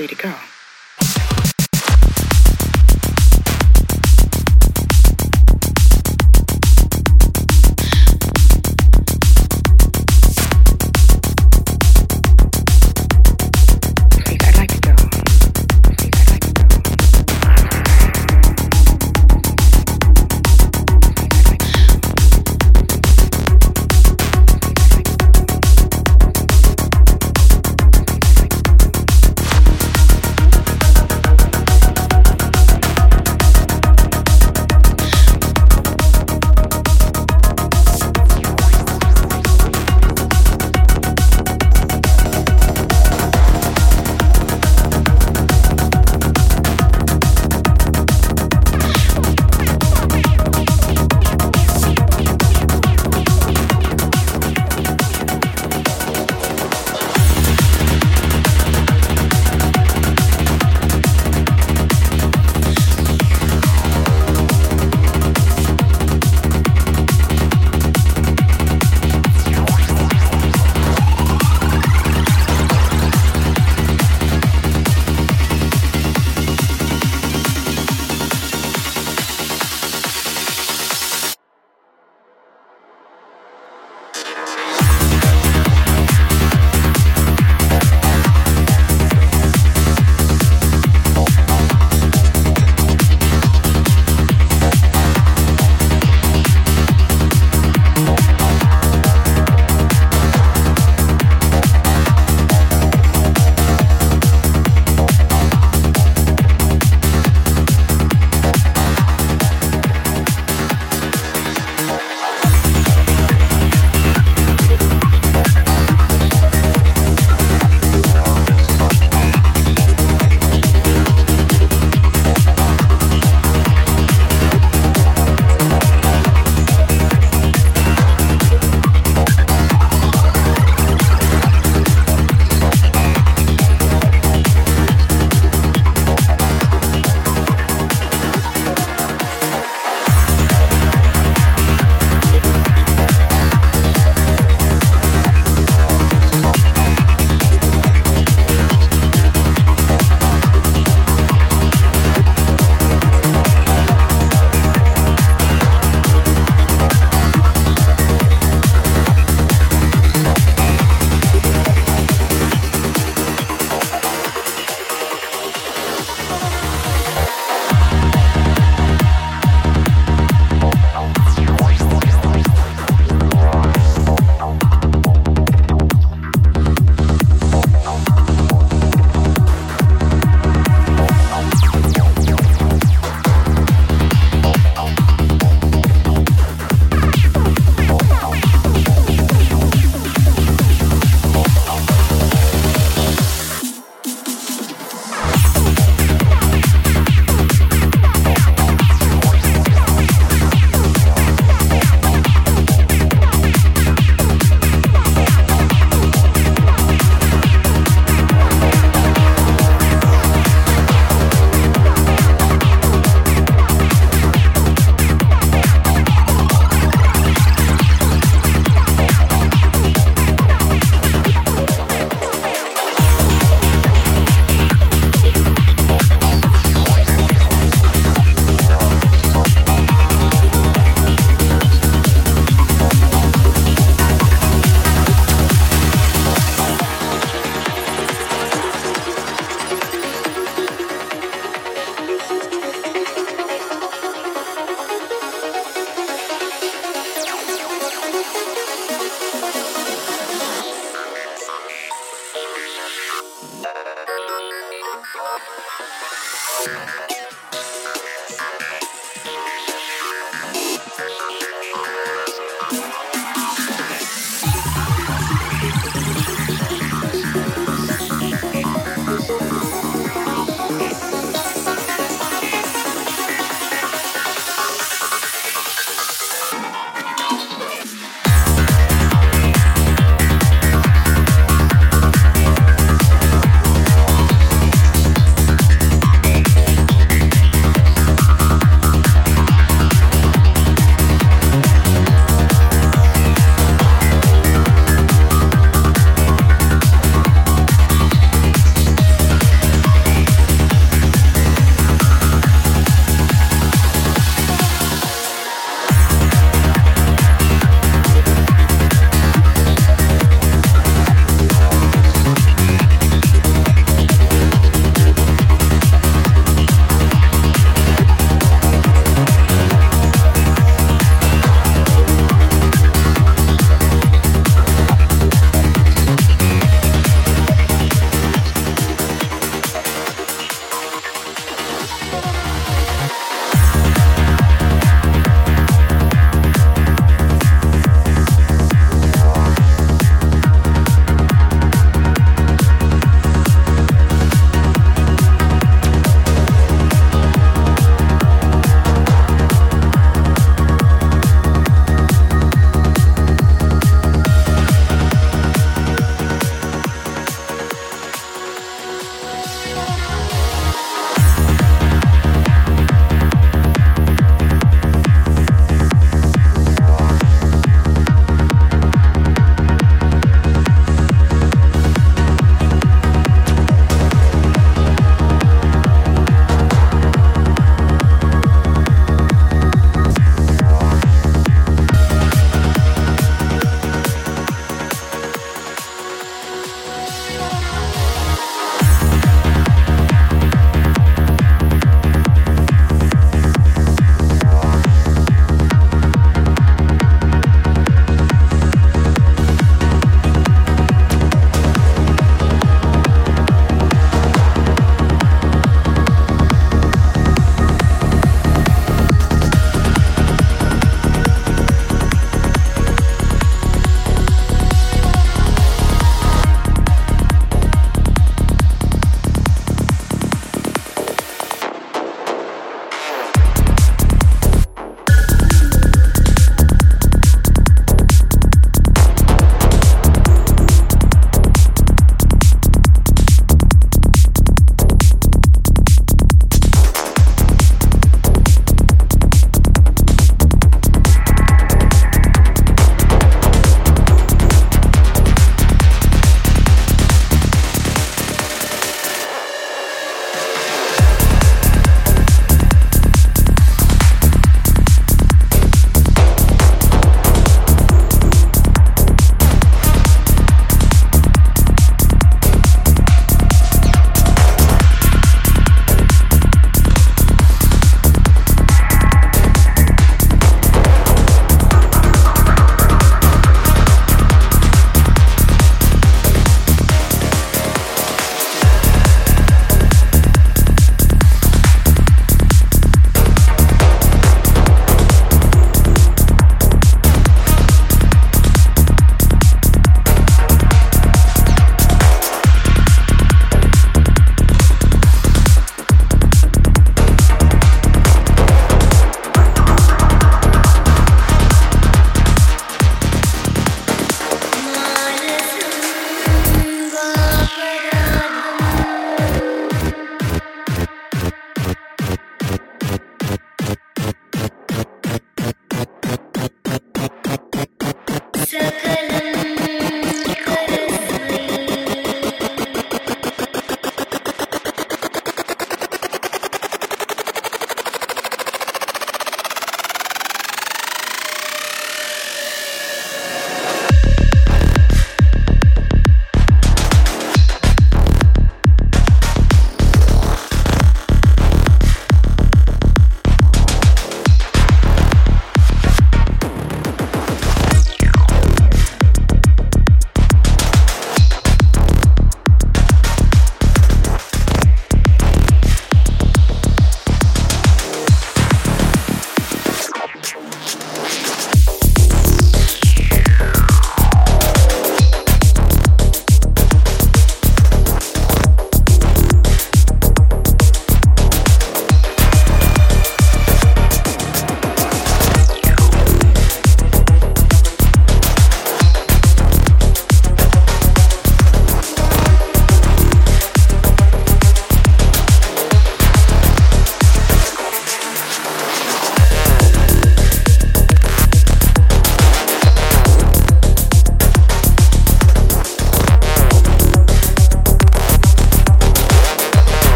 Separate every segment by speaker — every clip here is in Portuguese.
Speaker 1: free to go.
Speaker 2: Música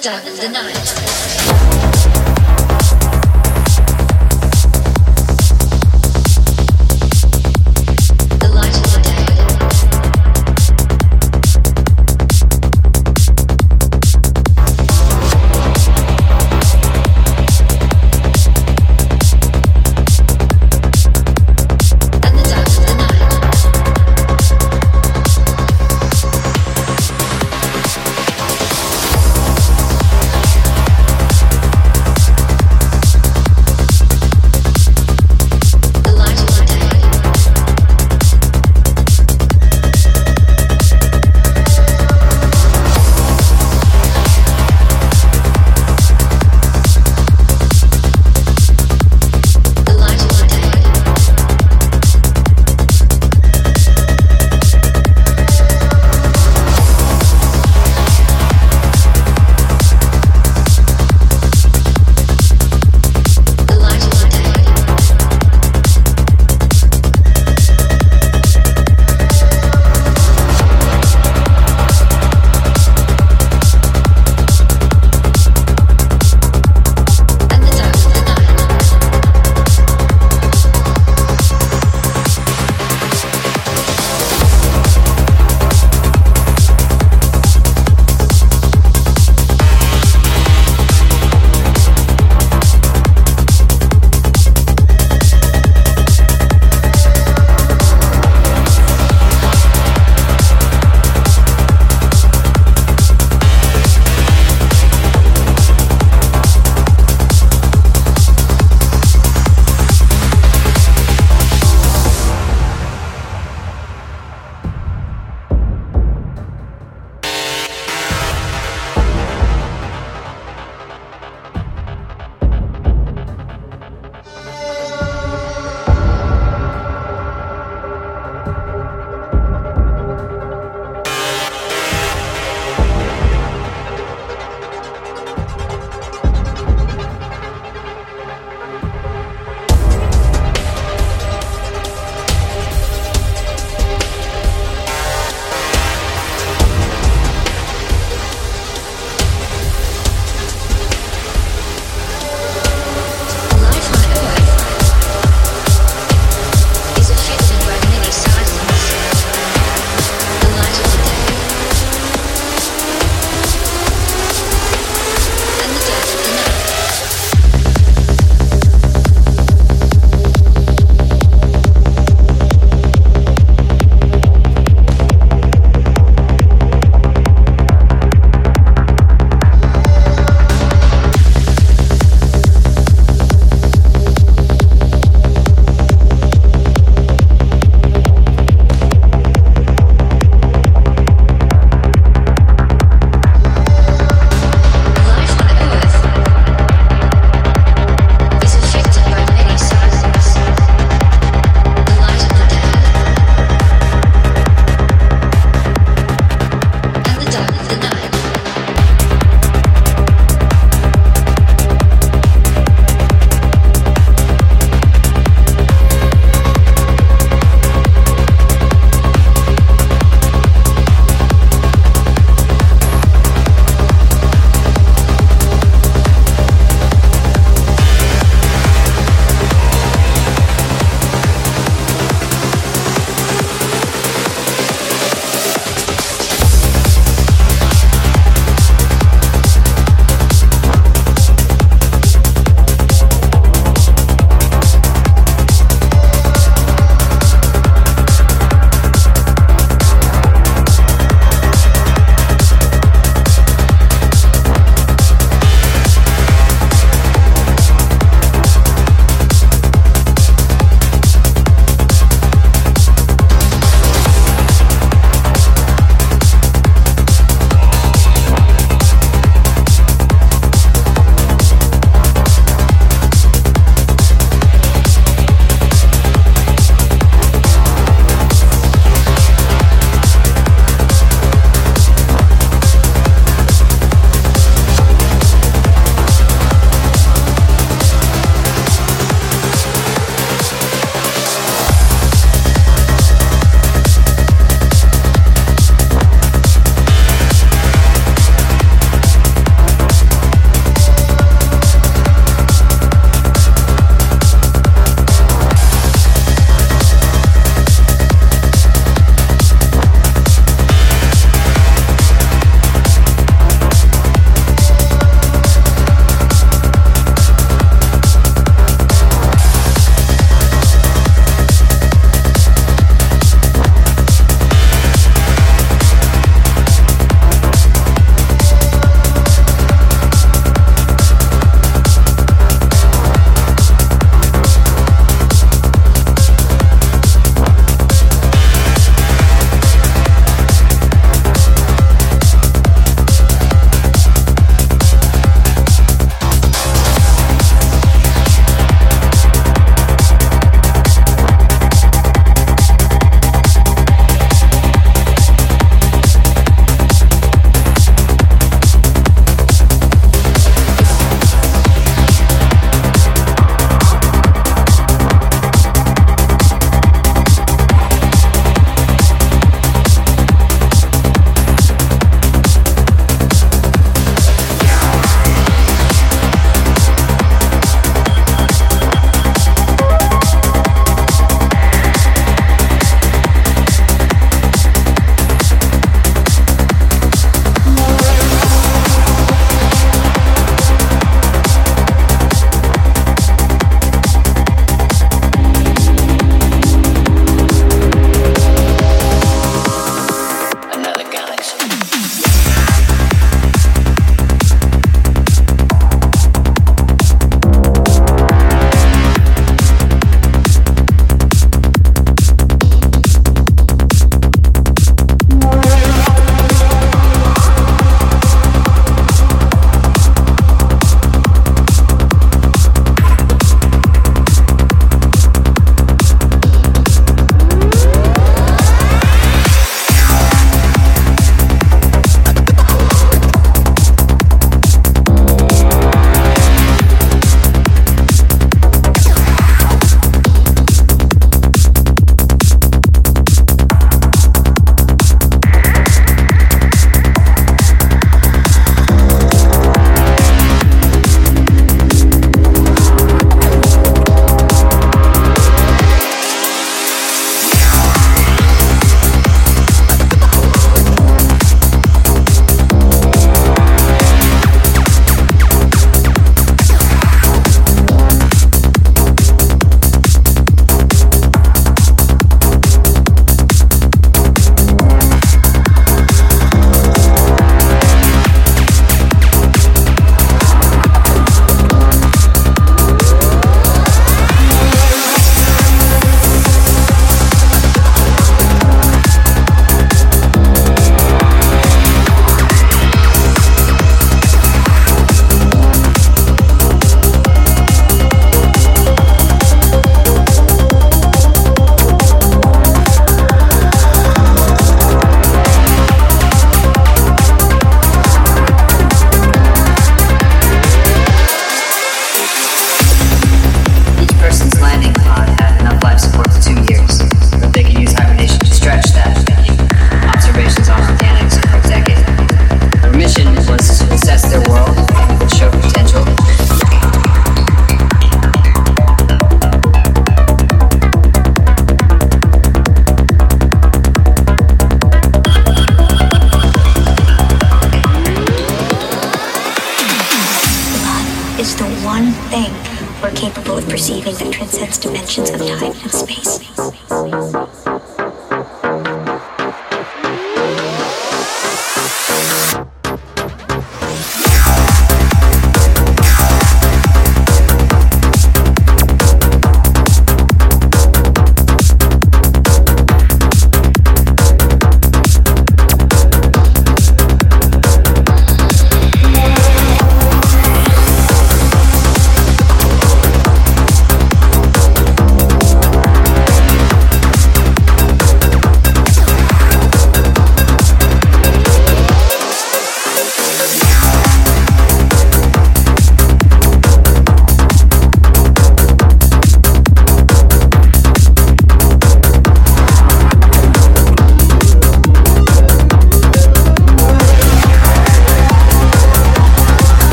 Speaker 2: dark of the night.